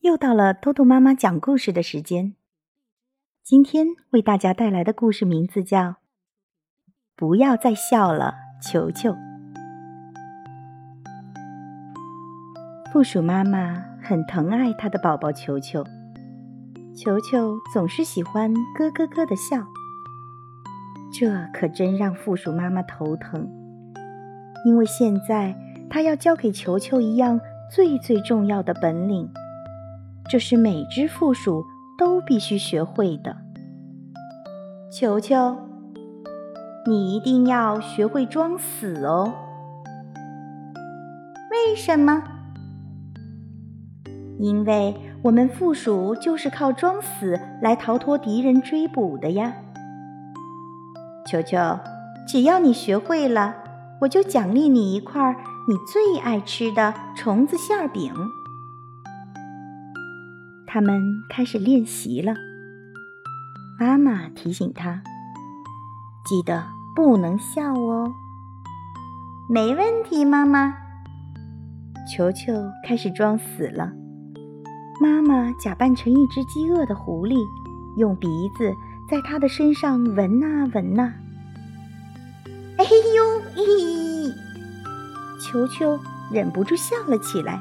又到了豆豆妈妈讲故事的时间。今天为大家带来的故事名字叫《不要再笑了，球球》。负鼠妈妈很疼爱她的宝宝球球，球球总是喜欢咯咯咯的笑，这可真让负鼠妈妈头疼，因为现在她要教给球球一样。最最重要的本领，这是每只负鼠都必须学会的。球球，你一定要学会装死哦。为什么？因为我们负鼠就是靠装死来逃脱敌人追捕的呀。球球，只要你学会了，我就奖励你一块。你最爱吃的虫子馅饼。他们开始练习了。妈妈提醒他：“记得不能笑哦。”没问题，妈妈。球球开始装死了。妈妈假扮成一只饥饿的狐狸，用鼻子在他的身上闻啊闻啊。哎呦咦！球球忍不住笑了起来，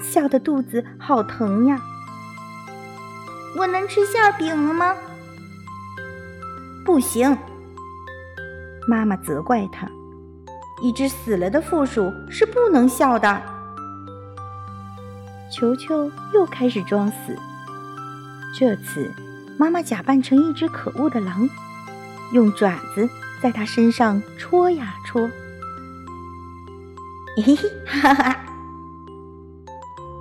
笑得肚子好疼呀！我能吃馅饼了吗？不行，妈妈责怪他。一只死了的负鼠是不能笑的。球球又开始装死，这次妈妈假扮成一只可恶的狼，用爪子在他身上戳呀戳。嘿嘿，哈哈！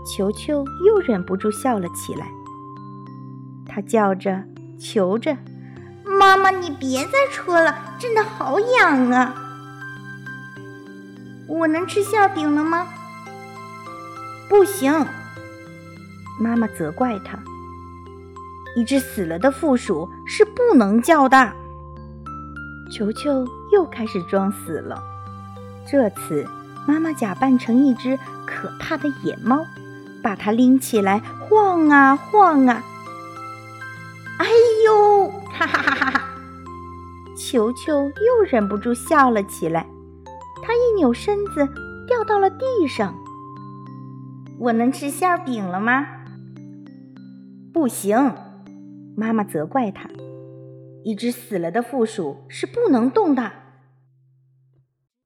球球又忍不住笑了起来。他叫着、求着：“妈妈，你别再戳了，真的好痒啊！”我能吃馅饼了吗？不行，妈妈责怪他。一只死了的负鼠是不能叫的。球球又开始装死了，这次。妈妈假扮成一只可怕的野猫，把它拎起来晃啊晃啊。球球又忍不住笑了起来。他一扭身子，掉到了地上。我能吃馅饼了吗？不行，妈妈责怪他。一只死了的负鼠是不能动的。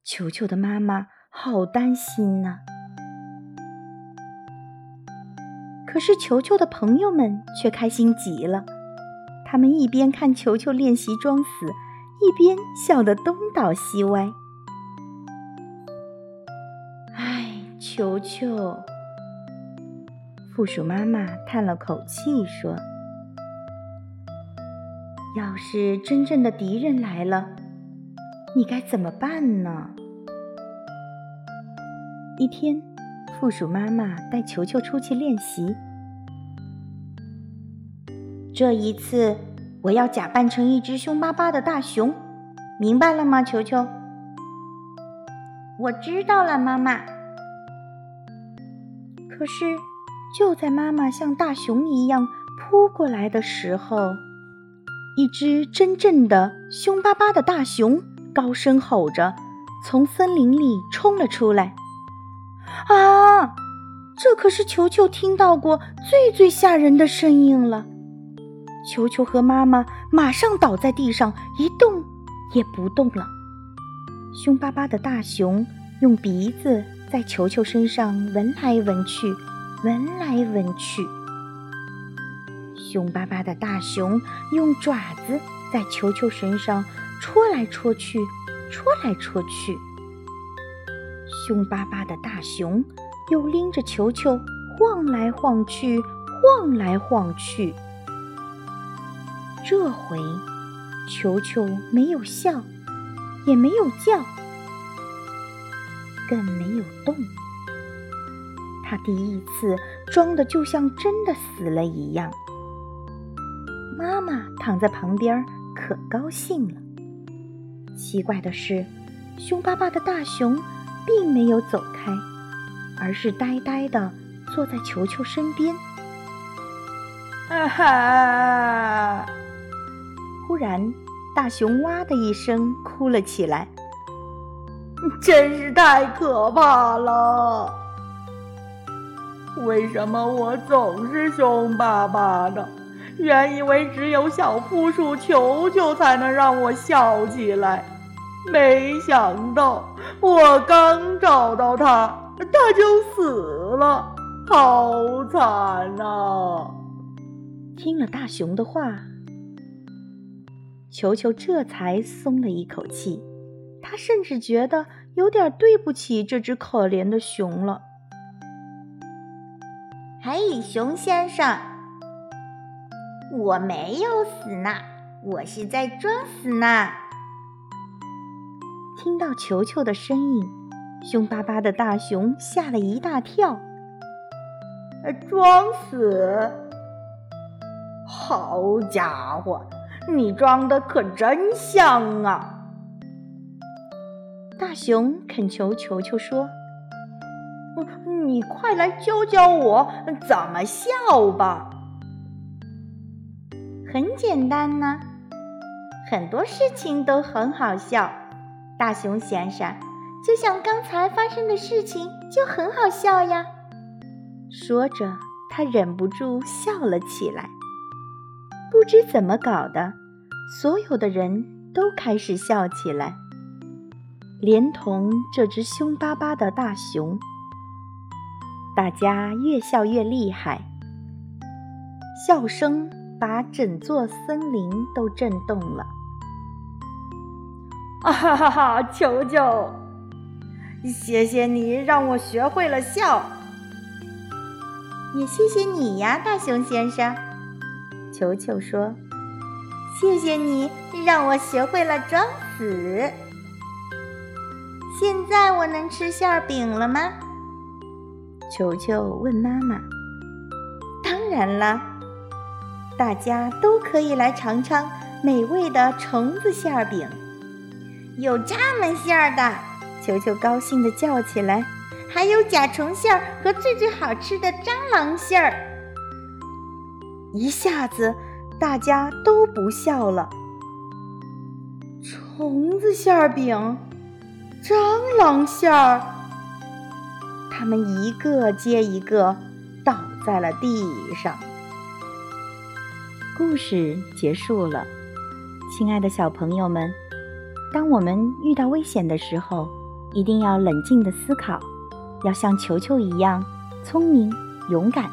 球球的妈妈。好担心呐！可是球球的朋友们却开心极了，他们一边看球球练习装死，一边笑得东倒西歪。唉，球球，负鼠妈妈叹了口气说：“要是真正的敌人来了，你该怎么办呢？”一天，负鼠妈妈带球球出去练习。这一次，我要假扮成一只凶巴巴的大熊，明白了吗，球球？我知道了，妈妈。可是，就在妈妈像大熊一样扑过来的时候，一只真正的凶巴巴的大熊高声吼着，从森林里冲了出来。啊！这可是球球听到过最最吓人的声音了。球球和妈妈马上倒在地上，一动也不动了。凶巴巴的大熊用鼻子在球球身上闻来闻去，闻来闻去。凶巴巴的大熊用爪子在球球身上戳来戳去，戳来戳去。凶巴巴的大熊又拎着球球晃来晃去，晃来晃去。这回，球球没有笑，也没有叫，更没有动。他第一次装的就像真的死了一样。妈妈躺在旁边，可高兴了。奇怪的是，凶巴巴的大熊并没有走开，而是呆呆的坐在球球身边。啊哈！忽然，大熊哇的一声哭了起来，真是太可怕了！为什么我总是凶巴巴的？原以为只有小负鼠球球才能让我笑起来，没想到我刚找到它，它就死了，好惨啊！听了大熊的话，球球这才松了一口气，他甚至觉得有点对不起这只可怜的熊了。嘿，熊先生。我没有死呢，我是在装死呢。听到球球的声音，凶巴巴的大熊吓了一大跳。装死？好家伙，你装的可真像啊！大熊恳求球球说：“你快来教教我怎么笑吧。”很简单呢，很多事情都很好笑。大熊先生，就像刚才发生的事情就很好笑呀。说着，他忍不住笑了起来。不知怎么搞的，所有的人都开始笑起来，连同这只凶巴巴的大熊。大家越笑越厉害，笑声。把整座森林都震动了！啊哈哈哈！球球，谢谢你让我学会了笑，也谢谢你呀，大熊先生。球球说：“谢谢你让我学会了装死。”现在我能吃馅饼了吗？球球问妈妈。当然了。大家都可以来尝尝美味的虫子馅饼，有蚱蜢馅儿的，球球高兴地叫起来，还有甲虫馅儿和最最好吃的蟑螂馅儿。一下子，大家都不笑了。虫子馅儿饼，蟑螂馅儿，他们一个接一个倒在了地上。故事结束了，亲爱的小朋友们，当我们遇到危险的时候，一定要冷静的思考，要像球球一样聪明勇敢。